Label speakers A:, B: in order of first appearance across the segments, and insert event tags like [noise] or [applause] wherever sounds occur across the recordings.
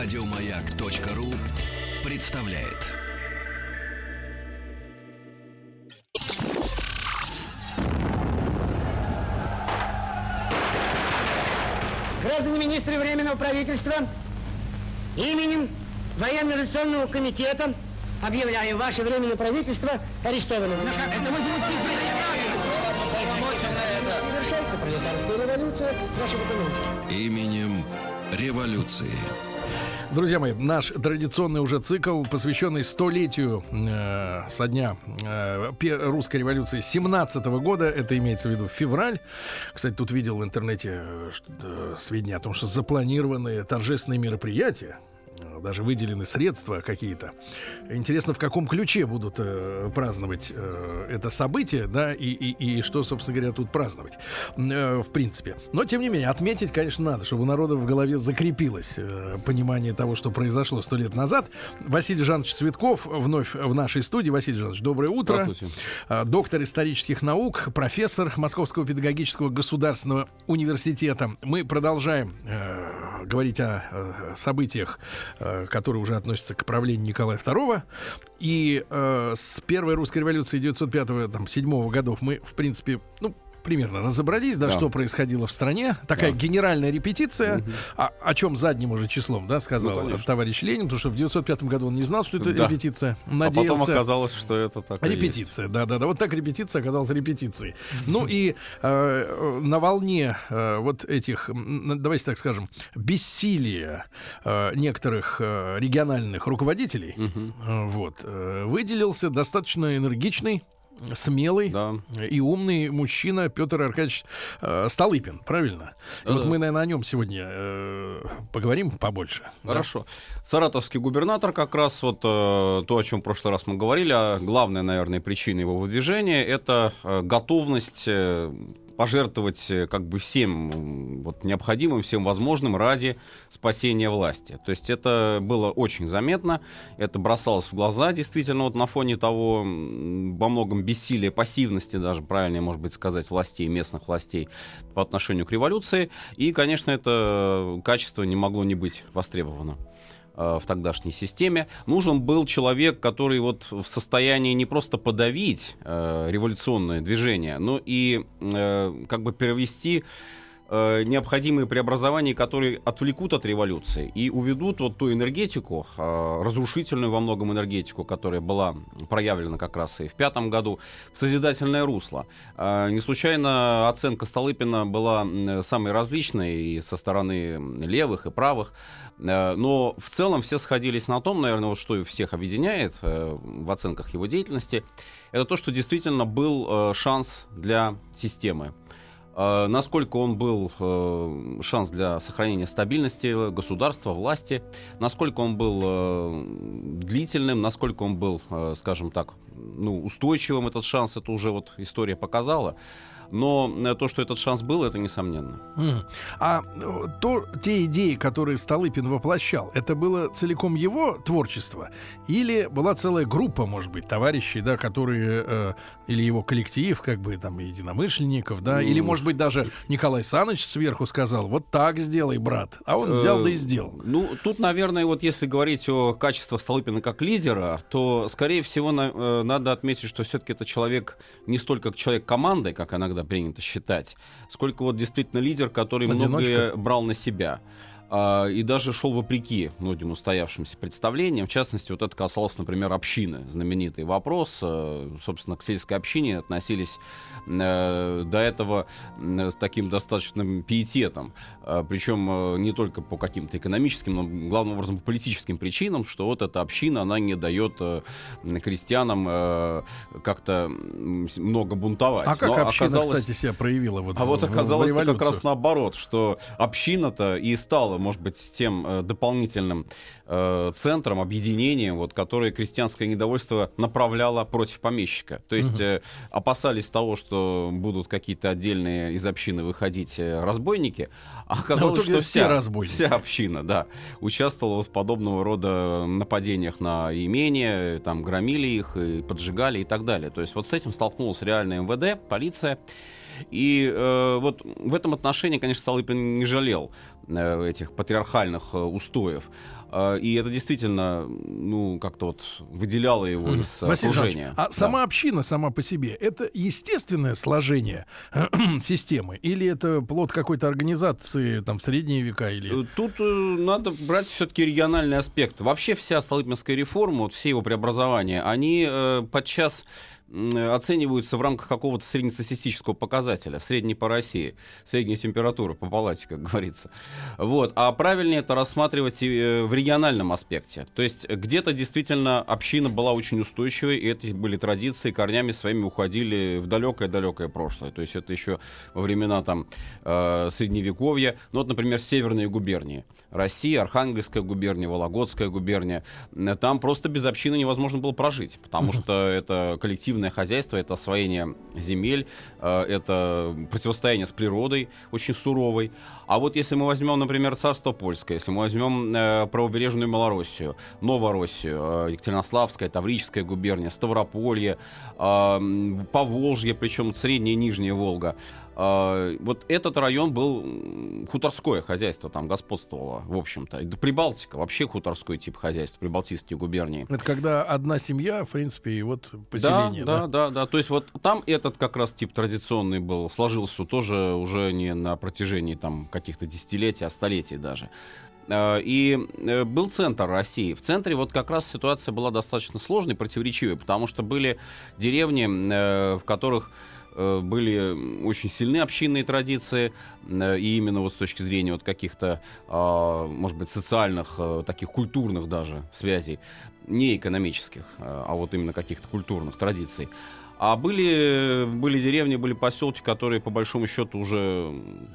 A: Радиомаяк.ру представляет.
B: Граждане министры Временного правительства, именем Военно-революционного комитета объявляем ваше Временное правительство арестованным. Завершается пролетарская революция нашего экономики.
A: Именем революции.
C: Друзья мои, наш традиционный уже цикл, посвященный столетию э, со дня э, русской революции 17 года, это имеется в виду февраль. Кстати, тут видел в интернете э, э, сведения о том, что запланированы торжественные мероприятия, даже выделены средства какие-то. Интересно, в каком ключе будут э, праздновать э, это событие, да, и, и, и что, собственно говоря, тут праздновать, э, в принципе. Но, тем не менее, отметить, конечно, надо, чтобы у народа в голове закрепилось э, понимание того, что произошло сто лет назад. Василий Жанович Цветков вновь в нашей студии. Василий Жанович, доброе утро.
D: Здравствуйте.
C: А, Доктор исторических наук, профессор Московского педагогического государственного университета. Мы продолжаем э, говорить о э, событиях, э, которые уже относятся к правлению Николая II. И э, с первой русской революции 905-7 годов мы, в принципе, ну, примерно разобрались, да,
D: Да.
C: что происходило в стране. Такая
D: Да.
C: генеральная репетиция, о, о чем задним уже числом, да, сказал
D: Ну,
C: товарищ Ленин, потому что в 905 году он не знал, что это
D: Да.
C: репетиция.
D: А
C: Надеялся...
D: потом оказалось, что это так.
C: Репетиция, да, да, да. Вот так репетиция оказалась репетицией. Ну и э, на волне э, вот этих, давайте так скажем, бессилия э, некоторых э, региональных руководителей,
D: Мгм.
C: э, вот, э, выделился достаточно энергичный смелый
D: Да.
C: и умный мужчина Петр Аркадьевич э, Столыпин, правильно? И вот
D: Да-да.
C: мы, наверное, о нем сегодня э, поговорим побольше. да?
D: Хорошо. Саратовский губернатор как раз вот э, то, о чем в прошлый раз мы говорили, а главная, наверное, причина его выдвижения это э, готовность э, пожертвовать э, как бы всем вот, необходимым, всем возможным ради спасения власти. То есть это было очень заметно, это бросалось в глаза действительно вот на фоне того во многом бессилия, пассивности даже, правильнее, может быть, сказать, властей, местных властей по отношению к революции. И, конечно, это качество не могло не быть востребовано э, в тогдашней системе. Нужен был человек, который вот в состоянии не просто подавить э, революционное движение, но и э, как бы перевести э, необходимые преобразования, которые отвлекут от революции и уведут вот ту энергетику, э, разрушительную во многом энергетику, которая была проявлена как раз и в пятом году, в созидательное русло. Э, Не случайно оценка Столыпина была самой различной и со стороны левых и правых. Э, Но в целом все сходились на том, наверное, вот что и всех объединяет э, в оценках его деятельности, это то, что действительно был э, шанс для системы. Э, Насколько он был э, шанс для сохранения стабильности государства, власти, насколько он был э, длительным, насколько он был, скажем так, ну, устойчивым этот шанс, это уже вот история показала. Но э, то, что этот шанс был, это несомненно.
C: Мгм. А э, то, те идеи, которые Столыпин воплощал, это было целиком его творчество? Или была целая группа, может быть, товарищей, да, которые, э, или его коллектив, как бы, там, единомышленников, да? Или,
D: Ну,
C: может быть, даже Николай Саныч сверху сказал, вот так сделай, брат. А он взял да и
D: Э,
C: сделал.
D: Ну, тут, наверное, вот если говорить о качествах Столыпина как лидера, то, скорее всего, на- э, надо отметить, что все-таки это человек не столько человек команды, как иногда принято считать, сколько вот действительно лидер, который
C: Одиночка.
D: многое брал на себя. А, и даже шел вопреки многим устоявшимся представлениям. В частности, вот это касалось, например, общины. Знаменитый вопрос. Э, Собственно, к сельской общине относились э, до этого м, с таким достаточным пиететом. Причем э, не только по каким-то экономическим, но главным образом по политическим причинам, что вот эта община, она не дает э, крестьянам э, как-то много бунтовать.
C: А как
D: Но
C: община,
D: оказалось-
C: кстати, себя проявила вот
D: а
C: в-
D: вот оказалось как раз наоборот, что община-то и стала, может быть, тем э, дополнительным э, центром, объединением, вот, которое крестьянское недовольство направляло против помещика. То есть э, опасались того, что будут какие-то отдельные из общины выходить разбойники, а оказалось, что
C: все
D: вся,
C: разбойники.
D: вся община, да, участвовала в подобного рода нападениях на имения, там громили их, и поджигали и так далее. То есть вот с этим столкнулась реальная МВД, полиция. И э, вот в этом отношении, конечно, Столыпин не жалел этих патриархальных э, устоев. Э, и это действительно, ну, как-то вот выделяло его из Василий окружения.
C: А да. сама община сама по себе, это естественное сложение [clears throat] системы? Или это плод какой-то организации там в средние века? Или...
D: Тут надо брать все-таки региональный аспект. Вообще вся Столыпинская реформа, вот все его преобразования, они э, подчас оцениваются в рамках какого-то среднестатистического показателя, средней по России, средняя температура по палате, как [laughs] говорится. Вот. А правильнее это рассматривать э, в региональном аспекте. То есть где-то действительно община была очень устойчивой, и эти были традиции, корнями своими уходили в далекое-далекое прошлое. То есть это еще во времена там э, Средневековья. Ну вот, например, северные губернии. Россия, Архангельская губерния, Вологодская губерния. Там просто без общины невозможно было прожить, потому что это коллективное коллективное хозяйство, это освоение земель, э, это противостояние с природой очень суровой. А вот если мы возьмем, например, царство польское, если мы возьмем э, правобережную Малороссию, Новороссию, э, Екатеринославская, Таврическая губерния, Ставрополье, Поволжье, причем Средняя и Нижняя Волга, вот этот район был хуторское хозяйство, там господствовало, в общем-то. Прибалтика, вообще хуторской тип хозяйства, прибалтийские губернии.
C: Это когда одна семья, в принципе, и вот поселение,
D: да? Да, да, да. да. То есть вот там этот как раз тип традиционный был, сложился тоже уже не на протяжении там каких-то десятилетий, а столетий даже. А, и э, был центр России. В центре вот как раз ситуация была достаточно сложной, противоречивой, потому что были деревни, э, в которых были очень сильны общинные традиции, э, и именно вот с точки зрения вот каких-то, а, может быть, социальных, э, таких культурных даже связей, не экономических, а вот именно каких-то культурных традиций. А были, были деревни, были поселки, которые, по большому счету, уже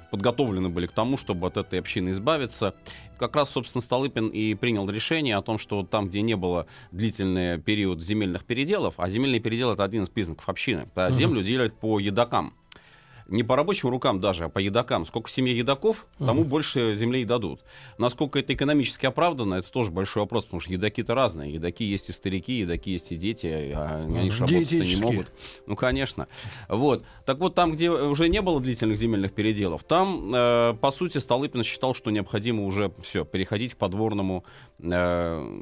D: подготовлены были к тому, чтобы от этой общины избавиться. Как раз, собственно, Столыпин и принял решение о том, что там, где не было длительный период земельных переделов, а земельный передел — это один из признаков общины, да, землю делят по едокам не по рабочим рукам даже, а по едокам. Сколько в семье едоков, тому uh больше земли и дадут. Насколько это экономически оправдано, это тоже большой вопрос, потому что едоки-то разные. Едоки есть и старики, едоки есть и дети, а они же работать не могут. Ну, конечно. Вот. Так вот, там, где уже не было длительных земельных переделов, там, э, по сути, Столыпин считал, что необходимо уже все, переходить к подворному э,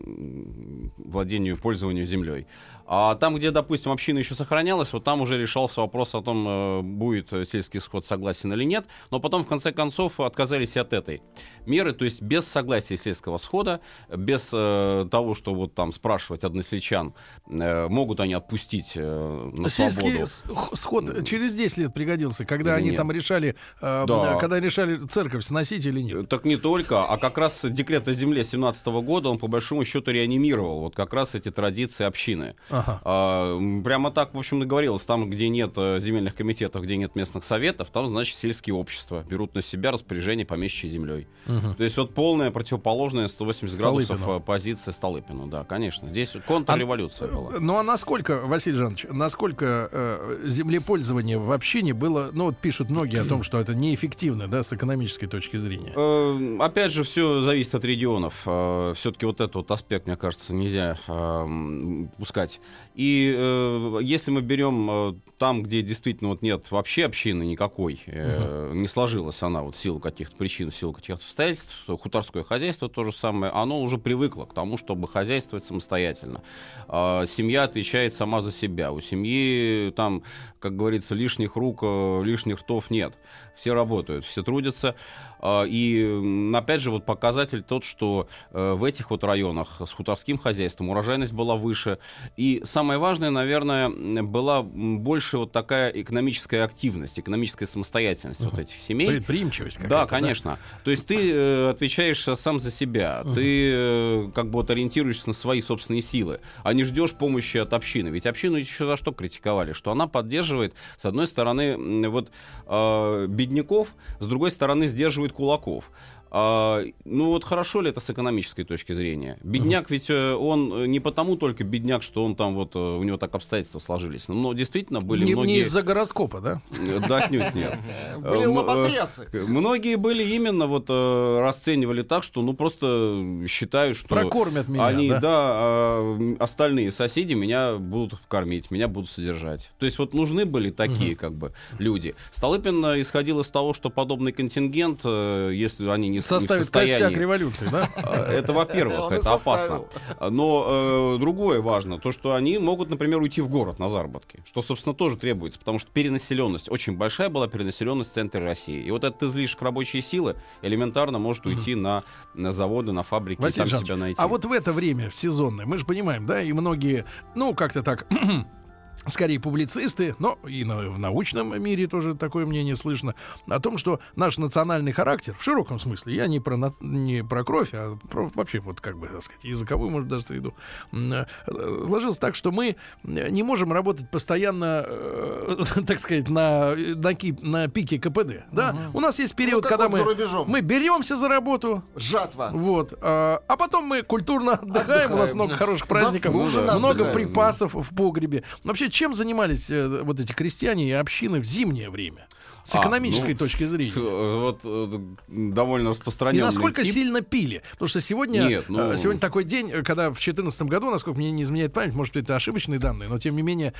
D: владению, пользованию землей. А там, где, допустим, община еще сохранялась, вот там уже решался вопрос о том, э, будет сельский сход согласен или нет. Но потом, в конце концов, отказались и от этой меры, то есть без согласия сельского схода, без э, того, что вот там спрашивать односельчан, э, могут они отпустить э, на
C: Сельский свободу. сход через 10 лет пригодился, когда или они нет. там решали, э, да. когда решали церковь сносить или нет.
D: Так не только, а как раз декрет о земле 17 года, он по большому счету реанимировал вот как раз эти традиции общины. Ага. А, прямо так, в общем, договорилось, там, где нет э, земельных комитетов, где нет местных советов, там, значит, сельские общества берут на себя распоряжение помещичьей землей. Угу. То есть вот полная противоположная 180 Столыпину. градусов э, позиция Столыпину, да, конечно. Здесь контрреволюция а, была.
C: Ну а насколько, Василий Жанович, насколько э, землепользование в общине было, ну вот пишут многие о том, что это неэффективно, да, с экономической точки зрения?
D: Э, опять же, все зависит от регионов. Э, все-таки вот этот вот аспект, мне кажется, нельзя э, пускать. И э, если мы берем э, там, где действительно вот нет вообще общины никакой, э, угу. не сложилась она вот в силу каких-то причин, в силу каких-то обстоятельств, хуторское хозяйство то же самое, оно уже привыкло к тому, чтобы хозяйствовать самостоятельно. Э, семья отвечает сама за себя. У семьи там, как говорится, лишних рук, э, лишних ртов нет. Все работают, все трудятся. А, и опять же, вот показатель тот, что э, в этих вот районах с хуторским хозяйством урожайность была выше. И самое важное, наверное, была больше вот такая экономическая активность, экономическая самостоятельность uh-huh. вот этих семей.
C: Предприимчивость
D: Да, конечно. Да? То есть ты э, отвечаешь сам за себя. Uh-huh. Ты э, как бы вот ориентируешься на свои собственные силы, а не ждешь помощи от общины. Ведь общину еще за что критиковали? Что она поддерживает, с одной стороны, вот э, бедняков, с другой стороны, сдерживает кулаков. А, ну вот хорошо ли это с экономической точки зрения? Бедняк ведь э, он э, не потому только бедняк, что он там вот э, у него так обстоятельства сложились. Но действительно были
C: не,
D: многие...
C: Не из-за гороскопа, да?
D: Да, отнюдь нет. [laughs]
B: Были лоботрясы.
D: Многие были именно вот расценивали так, что ну просто считают, что...
C: Прокормят меня,
D: Они, да, а, остальные соседи меня будут кормить, меня будут содержать. То есть вот нужны были такие как бы люди. Столыпин исходил из того, что подобный контингент, если они не не, не
C: Составит
D: состоянии.
C: костяк революции, да? [laughs]
D: А, Это, во-первых, это опасно. Но э, другое важно, то, что они могут, например, уйти в город на заработки, что, собственно, тоже требуется, потому что перенаселенность, очень большая была перенаселенность в центре России. И вот этот излишек рабочей силы элементарно может уйти на, на заводы, на фабрики, и
C: Василий
D: там себя найти.
C: А вот в это время, в сезонное, мы же понимаем, да, и многие, ну, как-то так, [clears throat] скорее публицисты, но и на- в научном мире тоже такое мнение слышно, о том, что наш национальный характер, в широком смысле, я не про, на- не про кровь, а про вообще, вот как бы, так сказать, языковую, может, даже среду, э, сложился так, что мы не можем работать постоянно, э, [laughs] так сказать, на, на, ки- на пике КПД, да? У нас есть период,
B: Ну,
C: когда
B: вот
C: мы,
B: рубежом.
C: мы беремся за работу,
B: Жатва.
C: вот. А, а потом мы культурно отдыхаем. У нас
B: Отдыхаем.
C: много хороших праздников,
B: Заслуженно
C: много
B: отдыхаем.
C: припасов в погребе. Вообще, чем занимались э, вот эти крестьяне и общины в зимнее время? С
D: А,
C: экономической
D: ну,
C: точки зрения.
D: Э, Вот э, довольно
C: И
D: распространенный
C: насколько
D: тип.
C: сильно пили? Потому что сегодня,
D: Нет, ну-
C: э, сегодня такой день, когда в 2014 году, насколько мне не изменяет память, может, это ошибочные данные, но тем не менее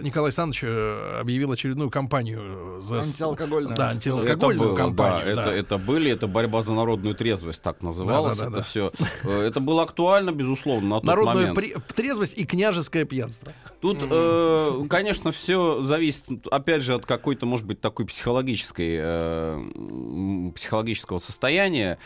C: Николай Александрович объявил очередную кампанию за...
B: Антиалкогольную.
C: Да,
D: Это
C: антиалкогольную
D: было,
C: кампанию.
D: да,
C: да.
D: Это, это были, это борьба за народную трезвость, так называлось.
C: Да, да, да,
D: это
C: да.
D: все. Это было актуально, безусловно, на тот
C: Народную
D: момент.
C: при- трезвость и княжеское пьянство.
D: Тут, э, конечно, все зависит, опять же, от какой-то, может быть, такой психологической, э, психологического состояния.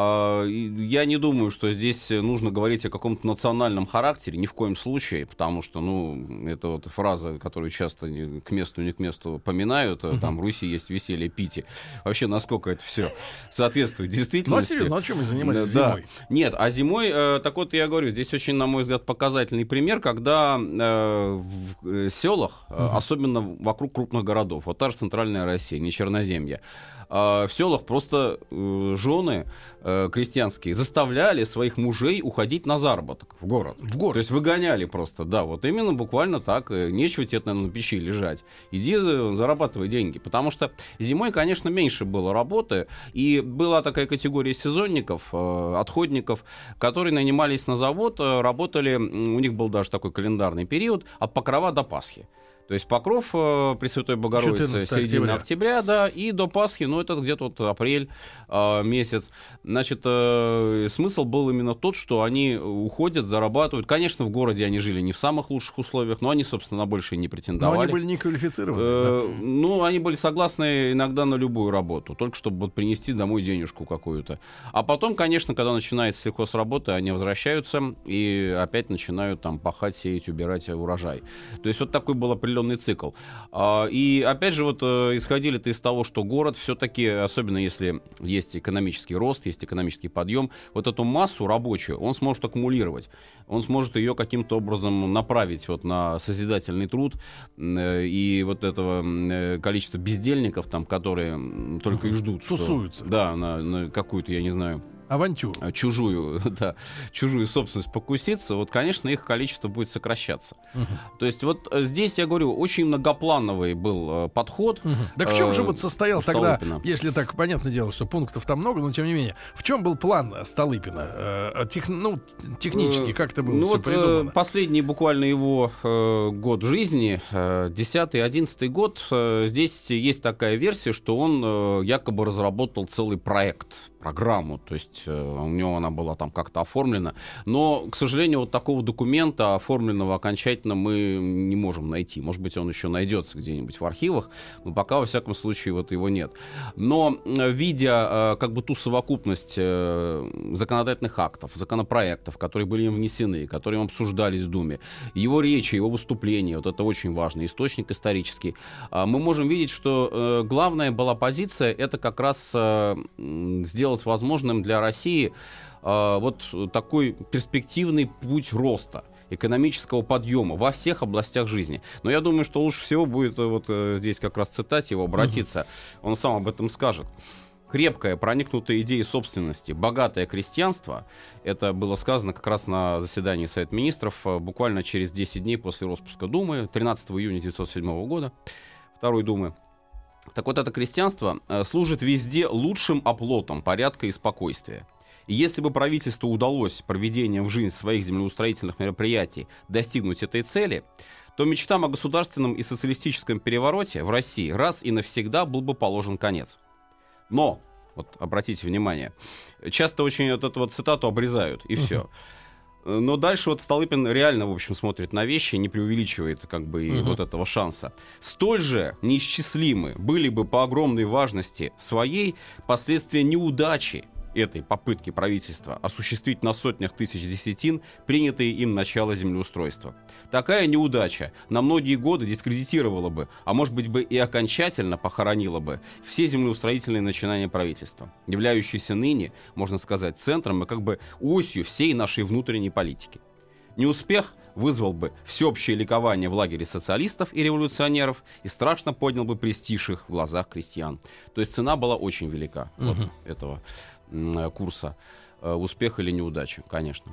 D: А, Я не думаю, что здесь нужно говорить о каком-то национальном характере, ни в коем случае, потому что, ну, это вот фраза, которую часто не- к месту, не к месту поминают, э, там, в Руси есть веселье, пити. Вообще, насколько это все соответствует
C: Ну, а
D: действительности.
C: серьезно, а чем мы занимались
D: Да.
C: зимой?
D: Нет, а зимой, э, так вот я говорю, здесь очень, на мой взгляд, показательный пример, когда э, в э, селах, э, особенно вокруг крупных городов, вот та же центральная Россия, не Черноземье, э, в селах просто э, жены э, крестьянские заставляли своих мужей уходить на заработок в город.
C: В город.
D: То есть выгоняли просто, да, вот именно буквально так. э, Нечего тебе, наверное, на печи лежать. Иди э, зарабатывай деньги. Потому что зимой, конечно, меньше было работы. И была такая категория сезонников, э, отходников, которые нанимались на завод, э, работали, у них был даже такой календарный период, от Покрова до Пасхи. То есть Покров э, Пресвятой Богородицы
C: 14
D: середина
C: октября.
D: октября, да, и до Пасхи, ну это где-то вот апрель э, месяц. Значит, э, смысл был именно тот, что они уходят, зарабатывают. Конечно, в городе они жили не в самых лучших условиях, но они, собственно, на большее не
C: Но
D: претендовали.
C: они были не квалифицированы.
D: Э, Ну, они были согласны иногда на любую работу, только чтобы вот принести домой денежку какую-то. А потом, конечно, когда начинается сельхозработа, они возвращаются и опять начинают там пахать, сеять, убирать урожай. То есть вот такой был определенный цикл. А, И опять же, вот э, исходили-то из того, что город все-таки, особенно если есть экономический рост, есть экономический подъем, вот эту массу рабочую он сможет аккумулировать. Он сможет ее каким-то образом направить вот на созидательный труд, э, и вот этого э, количества бездельников там, которые только и ждут, что-
C: Тусуются.
D: да, на, на какую-то, я не знаю,
C: Авантюру.
D: э, чужую, [laughs] да, чужую собственность покуситься, вот, конечно, их количество будет сокращаться. То есть вот э, здесь, я говорю, очень многоплановый был э, подход.
C: Так в чем же
D: э,
C: вот состоял
D: у
C: тогда,
D: Столыпина.
C: если так понятное дело, что пунктов там много, но тем не менее, в чем был план Столыпина? Тех- ну, технически, как это было
D: ну вот,
C: придумано?
D: последний буквально его год жизни, э, 10-11 год, здесь есть такая версия, что он якобы разработал целый проект, программу, то есть э, у него она была там как-то оформлена. Но, к сожалению, вот такого документа, оформленного окончательно, мы не можем найти. Может быть, он еще найдется где-нибудь в архивах, но пока, во всяком случае, вот его нет. Но, э, видя э, как бы ту совокупность законодательных актов, законопроектов, которые были им внесены, которые им обсуждались в Думе, его речи, его выступления, вот это очень важный источник исторический, а, мы можем видеть, что главная была позиция, это как раз э, м, сделать возможным для России э, вот такой перспективный путь роста экономического подъема во всех областях жизни. Но я думаю, что лучше всего будет э, вот э, здесь как раз цитате его обратиться. Он сам об этом скажет. Крепкая, проникнутая идеей собственности, богатое крестьянство, это было сказано как раз на заседании Совета Министров э, буквально через 10 дней после распуска Думы, 13 июня 1907 года, Второй Думы. Так вот, это крестьянство э, служит везде лучшим оплотом порядка и спокойствия. И если бы правительству удалось проведением в жизнь своих землеустроительных мероприятий достигнуть этой цели, то мечтам о государственном и социалистическом перевороте в России раз и навсегда был бы положен конец. Но Вот обратите внимание. Часто очень вот эту вот цитату обрезают, и все. Но дальше вот Столыпин реально, в общем, смотрит на вещи, не преувеличивает как бы и
C: Мгм.
D: вот этого шанса. Столь же неисчислимы были бы по огромной важности своей последствия неудачи этой попытки правительства осуществить на сотнях тысяч десятин принятые им начало землеустройства. Такая неудача на многие годы дискредитировала бы, а может быть бы и окончательно похоронила бы все землеустроительные начинания правительства, являющиеся ныне, можно сказать, центром и как бы осью всей нашей внутренней политики. Неуспех вызвал бы всеобщее ликование в лагере социалистов и революционеров и страшно поднял бы престиж их в глазах крестьян. То есть цена была очень велика вот
C: Мгм.
D: этого курса. Э, Успех или неудача, конечно.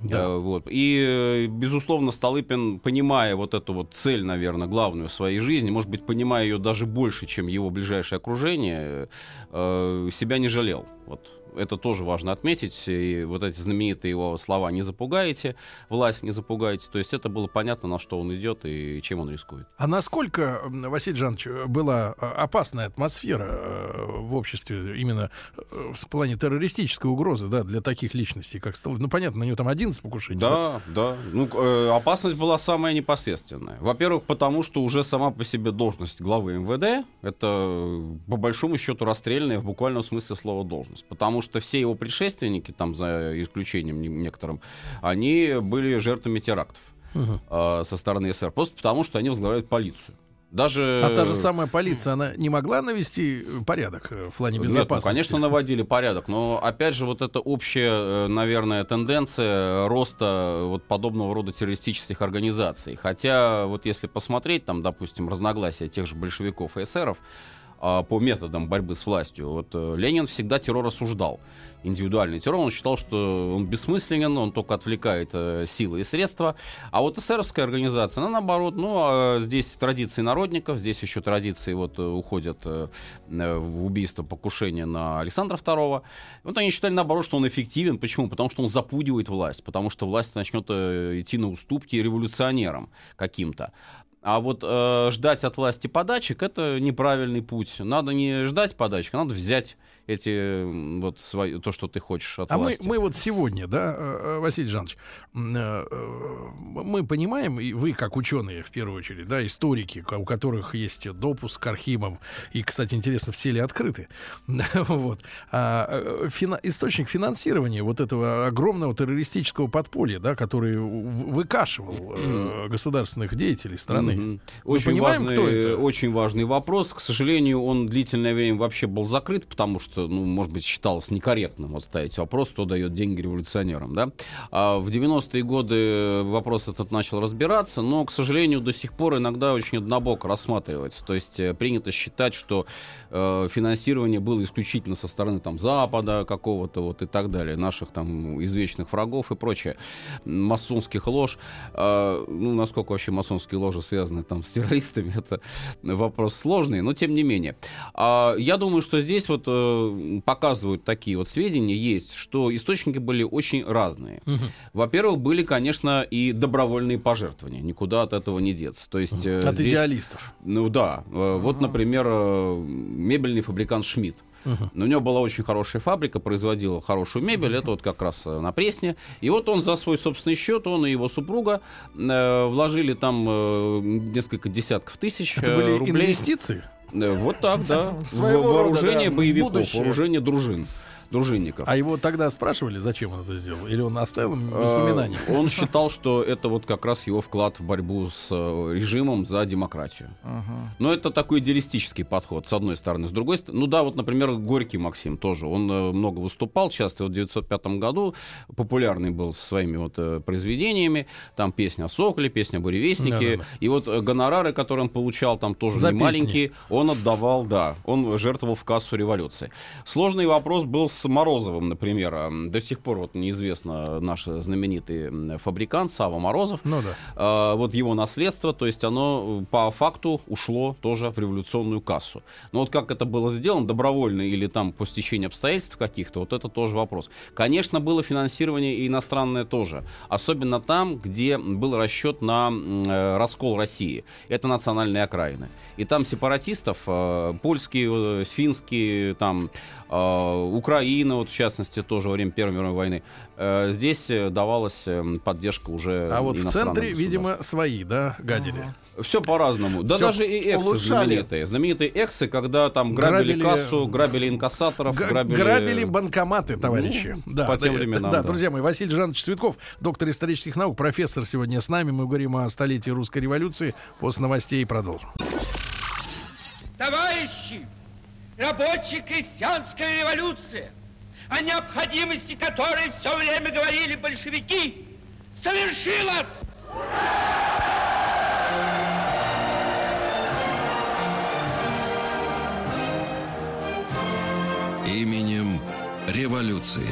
C: Да.
D: Э, вот. И, э, безусловно, Столыпин, понимая вот эту вот цель, наверное, главную в своей жизни, может быть, понимая ее даже больше, чем его ближайшее окружение, э, себя не жалел. Вот. Это тоже важно отметить. И вот эти знаменитые его слова «не запугаете», «власть не запугаете». То есть это было понятно, на что он идет и чем он рискует.
C: А насколько, Василий Жанович, была э, опасная атмосфера э, в обществе именно э, в плане террористической угрозы, да, для таких личностей, как Столыпин? Ну, понятно, на него там 11 покушений.
D: Да, да. Ну, к- э, опасность была самая непосредственная. Во-первых, потому что уже сама по себе должность главы МВД это по большому счету расстрельная в буквальном смысле слова должность. Потому что все его предшественники, там за исключением не- некоторым, они были жертвами терактов
C: Мгм.
D: э, со стороны СССР. Просто потому, что они возглавляют полицию. Даже...
C: А та же самая полиция, она не могла навести э, порядок э, в плане
D: Нет, ну,
C: безопасности?
D: конечно, наводили порядок, но опять же вот эта общая, э, наверное, тенденция роста вот подобного рода террористических организаций. Хотя вот если посмотреть, там, допустим, разногласия тех же большевиков и эсеров по методам борьбы с властью, вот э, Ленин всегда террор осуждал. Индивидуальный террор, он считал, что он бессмысленен, он только отвлекает э, силы и средства. А вот эсеровская организация, она наоборот, ну, а здесь традиции народников, здесь еще традиции вот э, уходят в убийство, покушение на Александра II. Вот они считали, наоборот, что он эффективен. Почему? Потому что он запугивает власть, потому что власть начнет идти на уступки революционерам каким-то. А вот э, ждать от власти подачек это неправильный путь. Надо не ждать подачек, а надо взять эти вот свои, то, что ты хочешь от
C: А мы,
D: власти.
C: мы вот сегодня, да, э, э, Василий Жанович, э, мы понимаем, и вы как ученые в первую очередь, да, историки, у которых есть допуск к архивам, и, кстати, интересно, все ли открыты, [laughs] вот, а, фина- источник финансирования вот этого огромного террористического подполья, да, который выкашивал э, государственных деятелей страны. Мы
D: Очень
C: понимаем,
D: важный,
C: кто это?
D: очень важный вопрос. К сожалению, он длительное время вообще был закрыт, потому что, ну, может быть, считалось некорректным вот ставить вопрос, кто дает деньги революционерам, да. А в 90-е годы вопрос этот начал разбираться, но, к сожалению, до сих пор иногда очень однобоко рассматривается. То есть э, принято считать, что э, финансирование было исключительно со стороны там Запада какого-то вот и так далее, наших там извечных врагов и прочее, масонских лож. А, ну, насколько вообще масонские ложи связаны там с террористами, [laughs] это вопрос сложный, но тем не менее. А, я думаю, что здесь вот э, показывают такие вот сведения есть, что источники были очень разные.
C: Мгм.
D: Во-первых, были, конечно, и добровольные пожертвования, никуда от этого не деться. То есть э,
C: От
D: здесь-
C: идеалистов.
D: ну да, э, вот, например, э, мебельный фабрикант Шмидт.
C: Мгм.
D: Но у него была очень хорошая фабрика, производила хорошую мебель, это вот как раз э, на Пресне. И вот он за свой собственный счет, он и его супруга э, вложили там э, несколько десятков тысяч
C: Это были
D: рублей.
C: инвестиции?
D: Э, вот так, да.
B: Своего рода,
D: вооружение
B: да, в
D: боевиков,
B: будущее.
D: вооружение дружин, дружинников.
C: А его тогда спрашивали, зачем он это сделал? Или он оставил
D: Э,
C: воспоминания?
D: Он [laughs] считал, что это вот как раз его вклад в борьбу с э, режимом за демократию.
B: Ага.
D: Но это такой идеалистический подход, с одной стороны. С другой стороны, ну да, вот, например, Горький Максим тоже. Он э, много выступал часто. Вот в 1905 году популярный был со своими вот произведениями. Там песня о Соколе, песня о Буревестнике.
C: Да-да-да.
D: И вот гонорары, которые он получал, там тоже
C: За
D: не маленькие, он отдавал, да. Он жертвовал в кассу революции. Сложный вопрос был с с Морозовым, например, э, до сих пор вот неизвестно наш знаменитый фабрикант Сава Морозов.
C: Ну да.
D: Э, вот его наследство, то есть оно по факту ушло тоже в революционную кассу. Но вот как это было сделано, добровольно или там по стечению обстоятельств каких-то, вот это тоже вопрос. Конечно, было финансирование и иностранное тоже. Особенно там, где был расчет на э, раскол России. Это национальные окраины. И там сепаратистов, э, польские, э, финские, там, э, Украина, вот в частности, тоже во время Первой мировой войны, э, здесь давалась э, поддержка уже
C: А вот в центре, видимо, свои, да, гадили.
B: Ага.
D: Все по-разному. Да
C: Всё
D: даже и эксы
B: улучшали.
D: знаменитые. Знаменитые эксы, когда там грабили,
C: Грабили-
D: кассу, грабили инкассаторов,
C: Г-
D: грабили...
C: Грабили банкоматы, товарищи.
D: Ну,
C: да,
D: по тем
C: да,
D: временам,
C: Да,
D: да.
C: друзья мои, Василий Жанович Цветков, доктор исторических наук, профессор сегодня с нами. Мы говорим о столетии русской революции. После новостей продолжим.
E: Товарищи, рабочая крестьянская революция, о необходимости которой все время говорили большевики, совершилась!
A: Именем революции.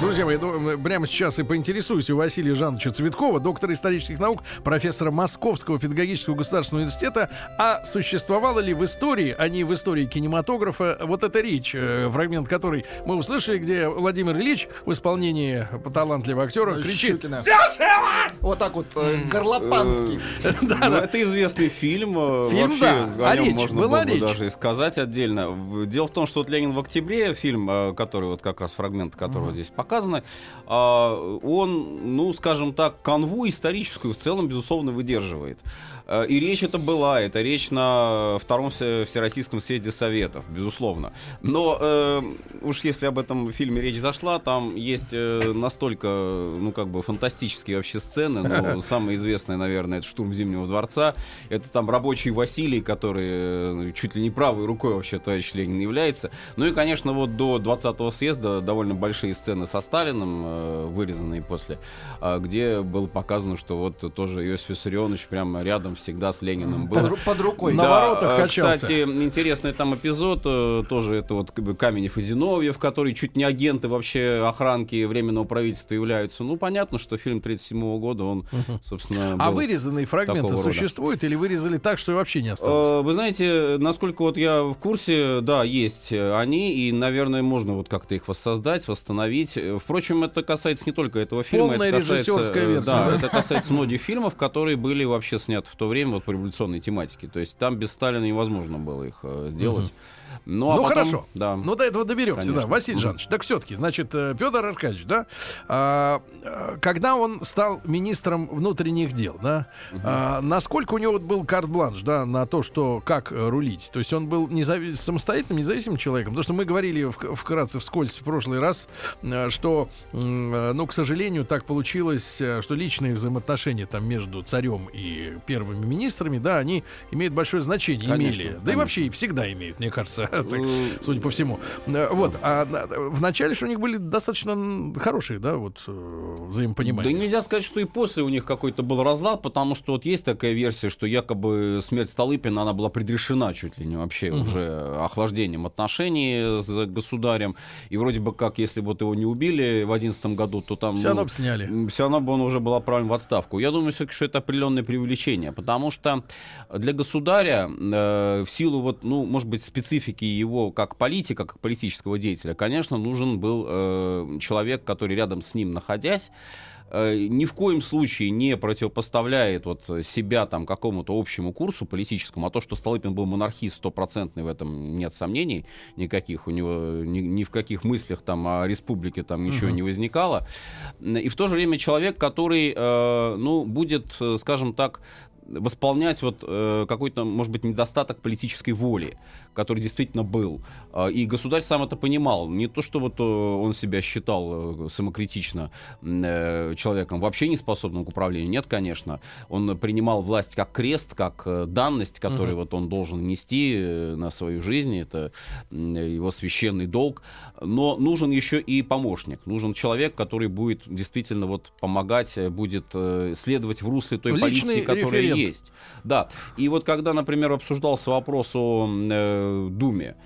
C: Друзья мои, ну, прямо сейчас и поинтересуюсь у Василия Жановича Цветкова, доктора исторических наук, профессора Московского педагогического государственного университета, а существовала ли в истории, а не в истории кинематографа, вот эта речь, э, фрагмент которой мы услышали, где Владимир Ильич в исполнении талантливого актера кричит
B: Щукина. Вот так вот, э, горлопанский.
D: Ну, это известный фильм. э,
C: Фильм, да.
D: о
C: А
D: нем
C: речь?
D: можно было бы даже и сказать отдельно. Дело в том, что вот «Ленин в октябре», фильм, э, который вот как раз фрагмент которого здесь показаны, а, он, ну, скажем так, канву историческую в целом, безусловно, выдерживает. Э, И речь это была, это речь на Втором Все- Всероссийском съезде Советов, безусловно. Но э, уж если об этом фильме речь зашла, там есть э, настолько, ну, как бы фантастические вообще сцены. Ну, [laughs] самая известная, наверное, это «Штурм Зимнего дворца». Это там рабочий Василий, который э, чуть ли не правой рукой вообще товарищ Ленин является. Ну и, конечно, вот до 20-го съезда довольно большие сцены со Сталиным, э, вырезанные после, а, где было показано, что вот тоже Иосиф Виссарионович прямо рядом всегда с Лениным был.
B: Под, под рукой.
C: На
D: Да,
C: воротах
D: э,
C: качался.
D: Кстати, интересный там эпизод, э, тоже это вот Каменев и Зиновьев, которые чуть не агенты вообще охранки Временного правительства являются. Ну, понятно, что фильм 37 года, он, собственно,
C: А вырезанные фрагменты существуют или вырезали так, что и вообще не осталось?
D: Вы знаете, насколько вот я в курсе, да, есть они, и, наверное, можно вот как-то их воссоздать, восстановить. Впрочем, это касается не только этого фильма.
C: Полная
D: это касается,
C: режиссерская
D: э,
C: версия,
D: Да,
C: да?
D: это касается многих фильмов, которые были вообще сняты в то время вот по революционной тематике. То есть там без Сталина невозможно было их э, сделать. Ну, а
C: ну
D: потом-
C: хорошо.
D: Да.
C: Ну до этого доберемся,
D: Конечно.
C: да. Василий. Жанович, так все-таки, значит, э, Петр Аркадьевич, да, а, а, когда он стал министром внутренних дел, да, а, насколько у него был карт-бланш, да, на то, что как э, рулить? То есть он был незави- самостоятельным, независимым человеком? Потому что мы говорили вк- вкратце, вскользь в прошлый раз, э, что, э, ну, к сожалению, так получилось, э, что личные взаимоотношения там между царем и первыми министрами, да, они имеют большое значение,
D: Конечно,
C: имели. Да и
D: конечно.
C: вообще всегда имеют, мне кажется, [laughs] так,
D: Э,
C: судя по всему. Э, Вот. А на- в начале же у них были достаточно хорошие, да, вот э, взаимопонимания.
D: Да нельзя сказать, что и после у них какой-то был разлад, потому что вот есть такая версия, что якобы смерть Столыпина, она была предрешена чуть ли не вообще уже охлаждением отношений с государем. И вроде бы как, если вот его не убили в одиннадцатом году, то там...
C: Все
D: ну,
C: равно бы сняли.
D: все равно бы он уже был отправлен в отставку. Я думаю, все-таки, что это определенное преувеличение, потому что для государя э, в силу вот, ну, может быть, специфики его как политика, как политического деятеля, конечно, нужен был э, человек, который рядом с ним находясь, э, ни в коем случае не противопоставляет вот себя там какому-то общему курсу политическому, а то, что Столыпин был монархист стопроцентный, в этом нет сомнений никаких, у него ни, ни в каких мыслях там о республике там ничего
C: Мгм.
D: не возникало. И в то же время человек, который, э, ну, будет, э, скажем так, восполнять вот э, какой-то, может быть, недостаток политической воли, который действительно был. А, И государь сам это понимал. Не то, что вот э, он себя считал э, самокритично э, человеком, вообще не способным к управлению. Нет, конечно. Он принимал власть как крест, как э, данность, которую
C: Мгм.
D: вот он должен нести э, на свою жизнь. Это его священный долг. Но нужен еще и помощник. Нужен человек, который будет действительно вот помогать, э, будет э, следовать в русле той
C: Личный
D: политики, которая
C: референт.
D: Есть. Да. И вот когда, например, обсуждался вопрос о э, Думе,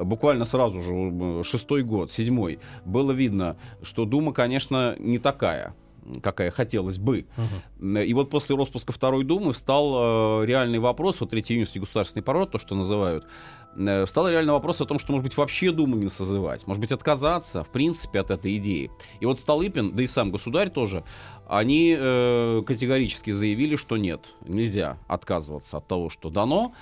D: буквально сразу же, шестой год, седьмой, было видно, что Дума, конечно, не такая какая хотелось бы. Uh-huh. И вот после распуска Второй Думы встал э, реальный вопрос, вот Третий июньский государственный пород, то, что называют, э, встал реальный вопрос о том, что, может быть, вообще Думу не созывать, может быть, отказаться, в принципе, от этой идеи. И вот Столыпин, да и сам государь тоже, они э, категорически заявили, что нет, нельзя отказываться от того, что дано.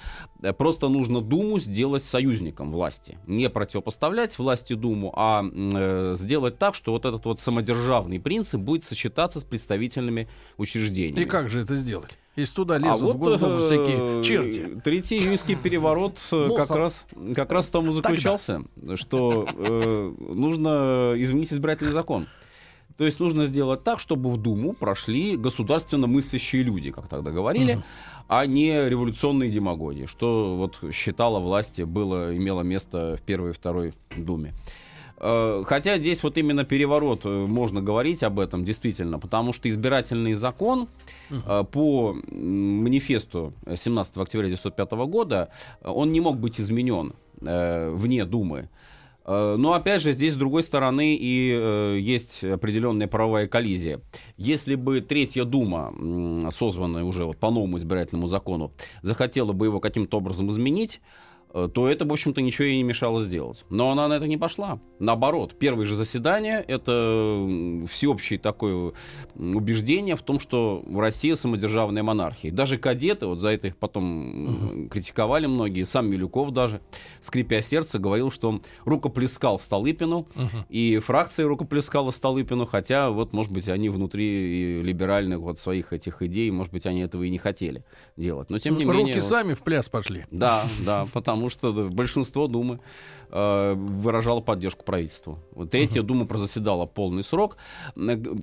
D: Э, просто нужно Думу сделать союзником власти. Не противопоставлять власти Думу, а э, сделать так, что вот этот вот самодержавный принцип будет сочетаться с представительными учреждениями.
C: И как же это сделать? Если туда лезут а вот, в Госдуму э, всякие черти.
D: Третий июньский переворот э, как раз, как раз в том и заключался, Тогда. что э, нужно изменить избирательный закон. То есть нужно сделать так, чтобы в Думу прошли государственно мыслящие люди, как тогда говорили, угу. а не революционные демагоги, что вот считала власти было, имело место в первой и второй Думе. Э, хотя здесь вот именно переворот, э, можно говорить об этом действительно, потому что избирательный закон uh по манифесту 17 октября 1905 года, он не мог быть изменен вне Думы. Э, но опять же, здесь с другой стороны и э, есть определенная правовая коллизия. Если бы Третья Дума, созванная уже вот по новому избирательному закону, захотела бы его каким-то образом изменить, Э, то это, в общем-то, ничего ей не мешало сделать. Но она на это не пошла. Наоборот, первое же заседание — это всеобщее такое убеждение в том, что в России самодержавная монархия. Даже кадеты, вот за это их потом угу. критиковали многие, сам Милюков даже, скрипя сердце, говорил, что он рукоплескал Столыпину, угу. и фракция рукоплескала Столыпину, хотя, вот, может быть, они внутри либеральных вот своих этих идей, может быть, они этого и не хотели делать. Но, тем не
C: Руки
D: менее...
C: Руки сами в пляс пошли.
D: Да, да, потому потому что большинство Думы э, выражало поддержку правительству. Третья uh-huh. Дума прозаседала полный срок.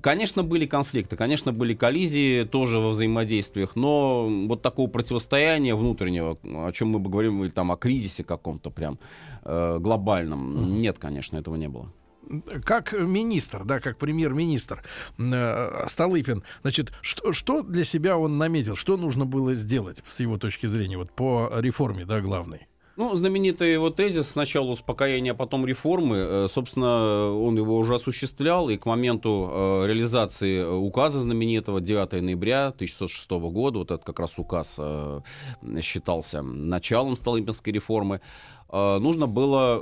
D: Конечно, были конфликты, конечно, были коллизии тоже во взаимодействиях, но вот такого противостояния внутреннего, о чем мы бы говорим, или там о кризисе каком-то прям э, глобальном, uh-huh. нет, конечно, этого не было
C: как министр, да, как премьер-министр э, Столыпин, значит, что, что для себя он наметил, что нужно было сделать с его точки зрения вот по реформе, да, главной?
D: Ну, знаменитый его тезис сначала успокоения, а потом реформы, э, собственно, он его уже осуществлял, и к моменту э, реализации указа знаменитого 9 ноября 1606 года, вот этот как раз указ э, считался началом Столыпинской реформы, нужно было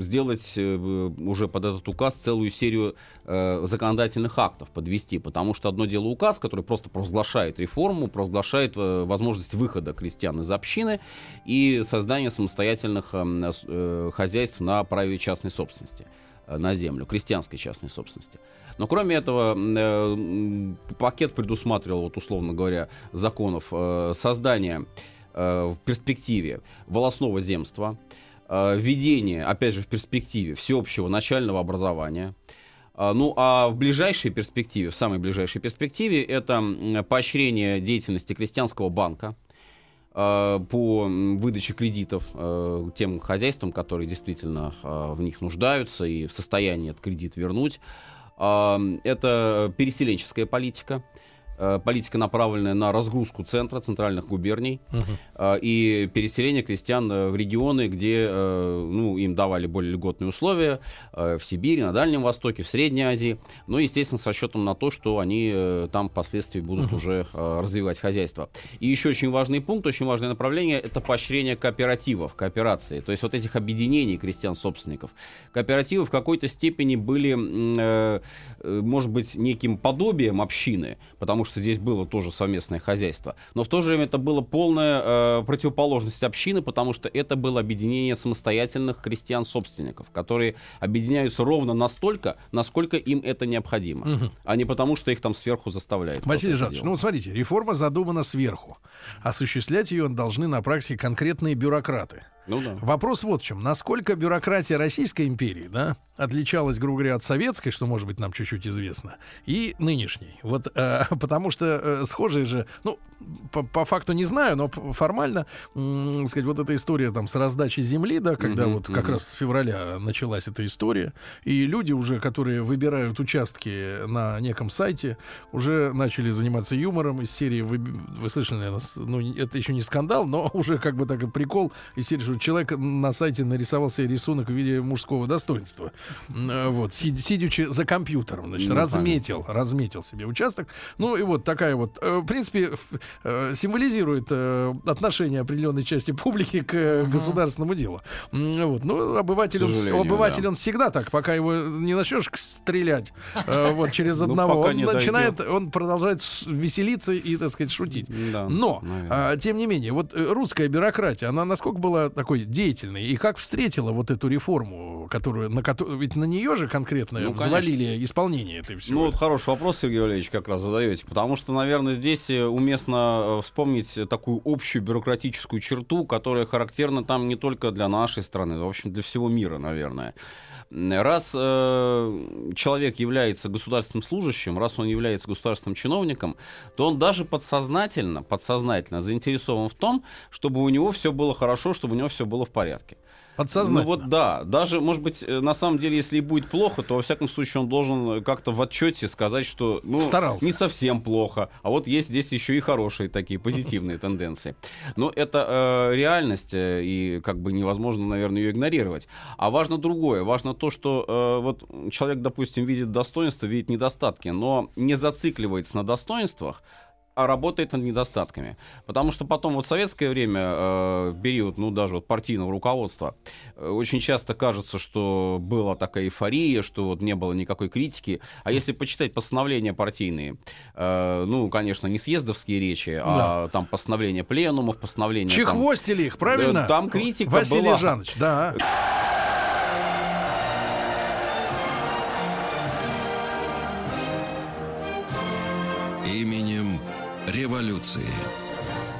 D: сделать э, уже под этот указ целую серию э, законодательных актов подвести, потому что одно дело указ, который просто провозглашает реформу, провозглашает э, возможность выхода крестьян из общины и создания самостоятельных хозяйств на праве частной собственности на землю, крестьянской частной собственности. Но кроме этого, пакет предусматривал, вот условно говоря, законов создания Э, в перспективе волосного земства, э, введение, опять же, в перспективе всеобщего начального образования. Э, ну, а в ближайшей перспективе, в самой ближайшей перспективе, это поощрение деятельности крестьянского банка, по выдаче кредитов тем хозяйствам, которые действительно в них нуждаются и в состоянии этот кредит вернуть. Это переселенческая политика. Э, политика, направленная на разгрузку центра, центральных губерний uh-huh. и переселение крестьян э, в регионы, где ну, им давали более льготные условия, в Сибири, на Дальнем Востоке, в Средней Азии. Ну, естественно, с расчетом на то, что они там впоследствии будут uh-huh. уже развивать хозяйство. И еще очень важный пункт, очень важное направление, это поощрение кооперативов, кооперации, то есть вот этих объединений крестьян-собственников. Кооперативы в какой-то степени были, может быть, неким подобием общины, потому что здесь было тоже совместное хозяйство. Но в то же время это была полная э, противоположность общины, потому что это было объединение самостоятельных крестьян-собственников, которые объединяются ровно настолько, насколько им это необходимо, угу. а не потому, что их там сверху заставляют.
C: Василий Жанович, ну вот смотрите, реформа задумана сверху. Осуществлять ее должны на практике конкретные бюрократы. Ну, да. Вопрос вот в чем. Насколько бюрократия Российской империи да, отличалась, грубо говоря, от советской, что, может быть, нам чуть-чуть известно, и нынешней. Вот, э, [laughs] потому что э, схожие же, ну, по, по факту не знаю, но формально, э, сказать, вот эта история там с раздачей земли, да, когда uh-huh, вот uh-huh. как раз с февраля началась эта история, и люди уже, которые выбирают участки на неком сайте, уже начали заниматься юмором из серии, вы, вы слышали, наверное, ну, это еще не скандал, но [laughs] уже как бы так и прикол из серии, что человек на сайте нарисовал себе рисунок в виде мужского достоинства. Э, вот, сид, сидячи за компьютером, значит,
D: Ну,
C: разметил, разметил себе участок. Ну и вот такая вот, э, в принципе, э, символизирует отношение определенной части публики к э, государственному делу. Вот, ну, обыватель, он, обыватель
D: да.
C: он всегда так, пока его не начнешь стрелять вот через [laughs]
D: Ну,
C: одного, он начинает, он продолжает веселиться и, так сказать, шутить. Но, а, тем не менее, вот русская бюрократия, она насколько была такой деятельной и как встретила вот эту реформу, которую, на которую, ведь на нее же конкретно
D: Ну,
C: взвалили исполнение этой всего.
D: Ну, вот хороший вопрос, Сергей Валерьевич, как раз задаете. Потому что, наверное, здесь э, уместно э, вспомнить такую общую бюрократическую черту, которая характерна там не только для нашей страны, в общем, для всего мира, наверное. Раз э, человек является государственным служащим, раз он является государственным чиновником, то он даже подсознательно, подсознательно заинтересован в том, чтобы у него все было хорошо, чтобы у него все было в порядке.
C: Подсознательно.
D: Ну вот да, даже, может быть, э, на самом деле, если и будет плохо, то во всяком случае он должен э, как-то в отчете сказать, что ну,
C: Старался.
D: не совсем плохо, а вот есть здесь еще и хорошие такие позитивные [laughs] тенденции. Но это э, реальность, э, и как бы невозможно, наверное, ее игнорировать. А важно другое, важно то, что э, вот человек, допустим, видит достоинства, видит недостатки, но не зацикливается на достоинствах, а работает над недостатками. Потому что потом вот в советское время, э, период, ну, даже вот партийного руководства, э, очень часто кажется, что была такая эйфория, что вот не было никакой критики. А если почитать постановления партийные, э, ну, конечно, не съездовские речи, а там постановления пленумов, постановления... там-
C: Чехвостили их, правильно?
D: Да, там критика
C: Василий
D: была.
C: Жанович, да.
A: Революции.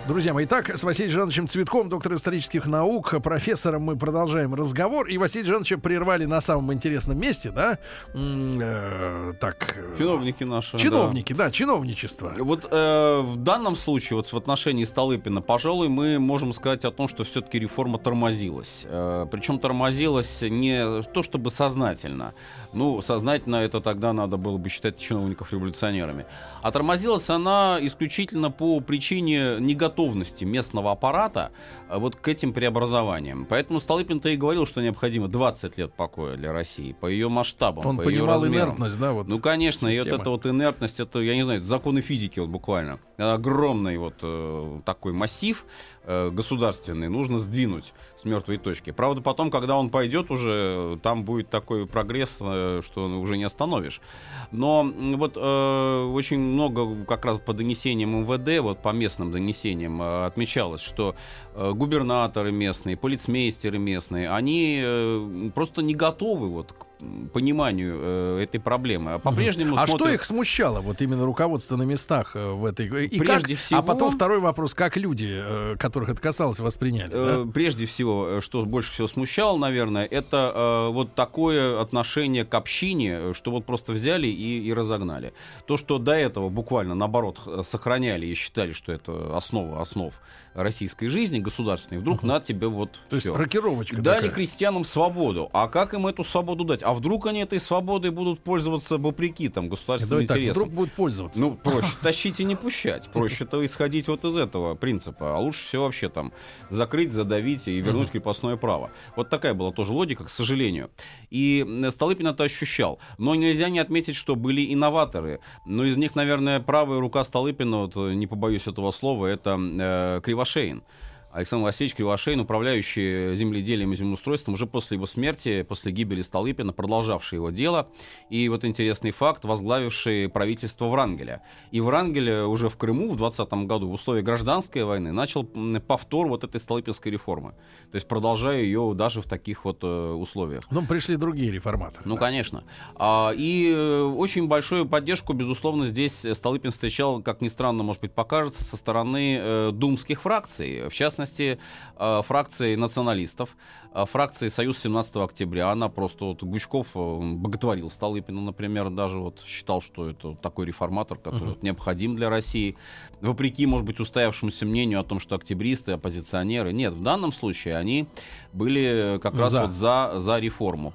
C: Друзья мои, итак, с Василием Жановичем Цветком, доктором исторических наук, профессором, мы продолжаем разговор. И Василия Жановича прервали на самом интересном месте, да? Э, так. э,
D: Чиновники наши. да.
C: Чиновники, да, чиновничество.
D: Вот э, в данном случае, вот в отношении Столыпина, пожалуй, мы можем сказать о том, что все-таки реформа тормозилась. Э, причем тормозилась не то чтобы сознательно. Ну, сознательно это тогда надо было бы считать чиновников революционерами. А тормозилась она исключительно по причине неготовности местного аппарата э, вот к этим преобразованиям. Поэтому Столыпин-то и говорил, что необходимо 20 лет покоя для России по ее масштабам,
C: Он
D: по
C: понимал
D: размерам.
C: инертность, да, вот.
D: Ну, конечно, и вот
C: системы.
D: эта вот инертность, это, я не знаю, это законы физики вот буквально. Огромный вот э, такой массив э, государственный нужно сдвинуть с мертвой точки. Правда, потом, когда он пойдет уже, э, там будет такой прогресс, э, что уже не остановишь. Но вот э, очень много как раз по донесениям МВД, вот по местным донесениям э, отмечалось, что э, губернаторы местные, полицмейстеры местные, они э, просто не готовы вот к пониманию э, этой проблемы. А по-прежнему
C: А что
D: смотрят-
C: их смущало, вот именно руководство на местах э, в этой... И
D: Прежде
C: как-
D: всего-
C: А потом второй вопрос, как люди, э, которых это касалось, восприняли? Да?
D: Прежде всего, что больше всего смущало, наверное, это вот такое отношение к общине, что вот просто взяли и, и разогнали. То, что до этого буквально наоборот сохраняли и считали, что это основа основ российской жизни государственной, вдруг на тебе вот
C: То есть
D: всё.
C: рокировочка
D: Дали
C: такая.
D: крестьянам свободу. А как им эту свободу дать? А вдруг они этой свободой будут пользоваться вопреки там государственным
C: Давай так,
D: интересам?
C: вдруг будет пользоваться.
D: Ну, проще [laughs] тащить и не пущать. Проще-то исходить вот из этого принципа. А лучше все вообще там закрыть, задавить и вернуть крепостное право. Вот такая была тоже логика, к сожалению. И Столыпин это ощущал. Но нельзя не отметить, что были инноваторы. Но из них, наверное, правая рука Столыпина, вот, не побоюсь этого слова, это э, Кривошеин. Александр Васильевич Кривошеин, управляющий земледелием и землеустройством, уже после его смерти, после гибели Столыпина, продолжавший его дело. И вот интересный факт, возглавивший правительство Врангеля. И Врангель уже в Крыму в 20 году в условиях гражданской войны начал повтор вот этой Столыпинской реформы. То есть продолжая ее даже в таких вот э, условиях.
C: Потом пришли другие реформаторы.
D: Ну,
C: да.
D: конечно. А, и э, очень большую поддержку, безусловно, здесь Столыпин встречал, как ни странно, может быть, покажется, со стороны э, думских фракций. В частности, э, фракции националистов, э, фракции Союз 17 октября. Она просто вот Гучков э, боготворил Столыпина, например, даже вот считал, что это такой реформатор, который вот необходим для России. Вопреки, может быть, устоявшемуся мнению о том, что октябристы, оппозиционеры. Нет, в данном случае они были как раз
C: За.
D: вот за, за реформу.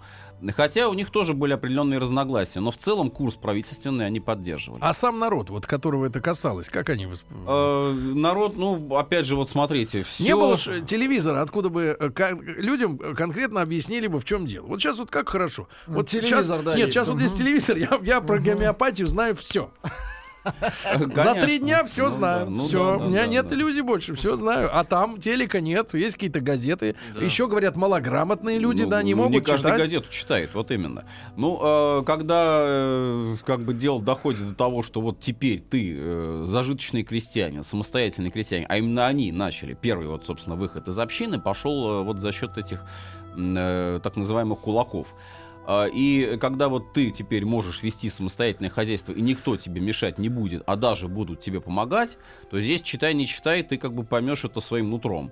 D: Хотя у них тоже были определенные разногласия, но в целом курс правительственный они поддерживали.
C: А сам народ, вот которого это касалось, как они восп...
D: Э, народ, ну, опять же, вот смотрите,
C: Не
D: Всё-
C: было ж телевизора, откуда бы э, людям конкретно объяснили бы, в чем дело. Вот сейчас вот как хорошо. Вот
B: телевизор,
C: сейчас,
B: да,
C: Нет,
B: есть.
C: сейчас вот есть
B: Мгм.
C: телевизор, я, я про гомеопатию знаю все. За три дня все
D: Ну
C: знаю.
D: ну
C: все. У меня нет иллюзий больше, все знаю. А там телека нет, есть какие-то газеты. Еще говорят, малограмотные люди,
D: Ну,
C: да, не могут
D: Не каждый
C: читать.
D: газету читает, вот именно. Ну, э, когда э, как бы дело доходит до того, что вот теперь ты э, зажиточный крестьянин, самостоятельный крестьянин, а именно они начали первый вот, собственно, выход из общины пошел э, вот за счет этих так называемых кулаков. А, И когда вот ты теперь можешь вести самостоятельное хозяйство, и никто тебе мешать не будет, а даже будут тебе помогать, то здесь читай, не читай, ты как бы поймешь это своим нутром.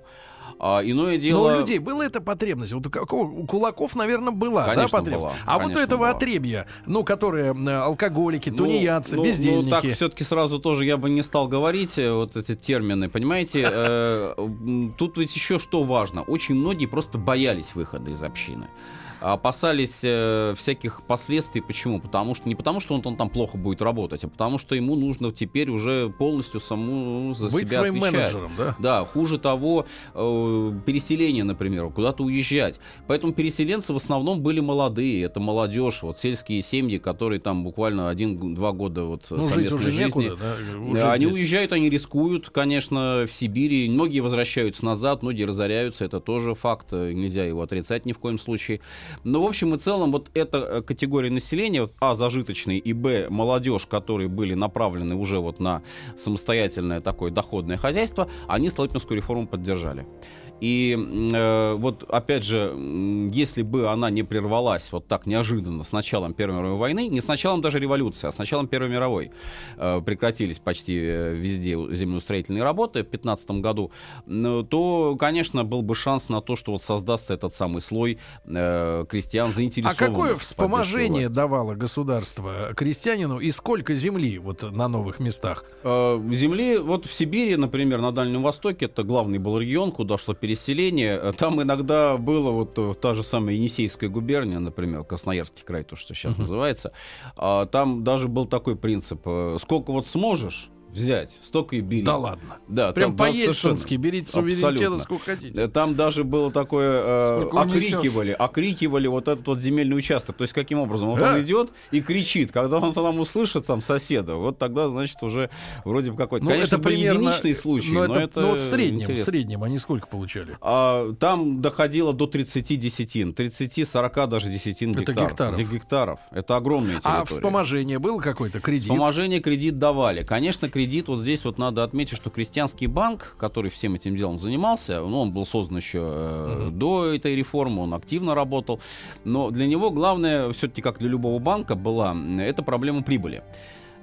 D: А иное
C: Но
D: дело...
C: у людей была эта потребность. Вот у, какого- у кулаков, наверное, была, да,
D: Конечно,
C: потребность.
D: была.
C: А вот у
D: Конечно,
C: этого
D: была.
C: отребья, ну, которые алкоголики,
D: Ну,
C: тунеядцы,
D: ну,
C: бездельники.
D: Ну, так все-таки сразу тоже я бы не стал говорить э, вот эти термины, понимаете? [laughs] э, Тут ведь еще что важно. Очень многие просто боялись выхода из общины. Опасались э, всяких последствий. Почему? Потому что не потому, что он, он там плохо будет работать, а потому что ему нужно теперь уже полностью саму за
C: Быть
D: себя
C: своим
D: отвечать.
C: менеджером, да?
D: Да, хуже того, э, переселение, например, куда-то уезжать. Поэтому переселенцы в основном были молодые, это молодежь, вот сельские семьи, которые там буквально один-два года вот
C: Ну,
D: совместной
C: уже
D: жизни.
C: некуда, да? уже
D: они
C: здесь.
D: уезжают, они рискуют, конечно, в Сибири. Многие возвращаются назад, многие разоряются. Это тоже факт, э, нельзя его отрицать ни в коем случае. Но, в общем и целом, вот эта э, категория населения, вот, а, зажиточные, и, б, молодежь, которые были направлены уже вот на самостоятельное такое доходное хозяйство, они Столыпинскую реформу поддержали. И э, вот опять же, если бы она не прервалась вот так неожиданно с началом Первой мировой войны, не с началом даже революции, а с началом Первой мировой, э, прекратились почти э, везде землеустроительные работы в 15 году, то, конечно, был бы шанс на то, что вот создастся этот самый слой э, крестьян
C: А
D: заинтересованных.
C: какое
D: в поддержке
C: вспоможение давало государство крестьянину и сколько земли вот на новых местах?
D: Э, Земли, вот в Сибири, например, на Дальнем Востоке, это главный был регион, куда шло переселение. Э, Там иногда было вот э, та же самая Енисейская губерния, например, Красноярский край, то, что сейчас называется. А Там даже был такой принцип. э, Сколько вот сможешь взять, столько и бери.
C: Да ладно.
D: Да,
C: Прям
D: там- да,
C: по-ельцински
D: совершенно.
C: берите суверенитета сколько хотите.
D: Э, Там даже было такое, э,
B: Сколько
D: окрикивали, окрикивали вот этот вот земельный участок. То есть каким образом? Вот
C: Да.
D: он идет и кричит. Когда он там услышит там соседа, вот тогда, значит, уже вроде бы какой-то...
C: Ну,
D: Конечно,
C: это примерно-
D: единичные случаи,
C: но
D: но,
C: это,
D: это
C: ну, вот в среднем, в
D: интересно.
C: среднем они сколько получали?
D: А, там доходило до 30 десятин, 30-40 даже десятин
C: Это
D: гектар.
C: гектаров.
D: Для гектаров. Это огромные территории.
C: А вспоможение было какое-то кредит?
D: Вспоможение кредит давали. Конечно, кредит, вот здесь вот надо отметить, что крестьянский банк, который всем этим делом занимался, ну, он был создан еще э, до этой реформы, он активно работал, но для него главное, все-таки как для любого банка, была это проблема прибыли.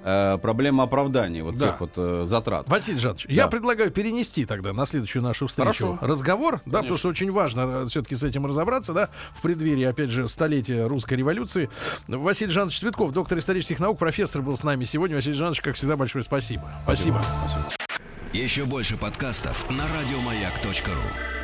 D: Э, проблема оправдания вот
C: Да.
D: тех вот э, затрат.
C: Василий Жанович,
D: Да.
C: я предлагаю перенести тогда на следующую нашу встречу
D: Хорошо.
C: разговор, да, потому
D: Конечно.
C: что очень важно все-таки с этим разобраться, да, в преддверии, опять же, столетия русской революции. Василий Жанович Цветков, доктор исторических наук, профессор был с нами сегодня. Василий Жанович, как всегда, большое спасибо. Спасибо.
A: Еще больше подкастов на радиомаяк.ру.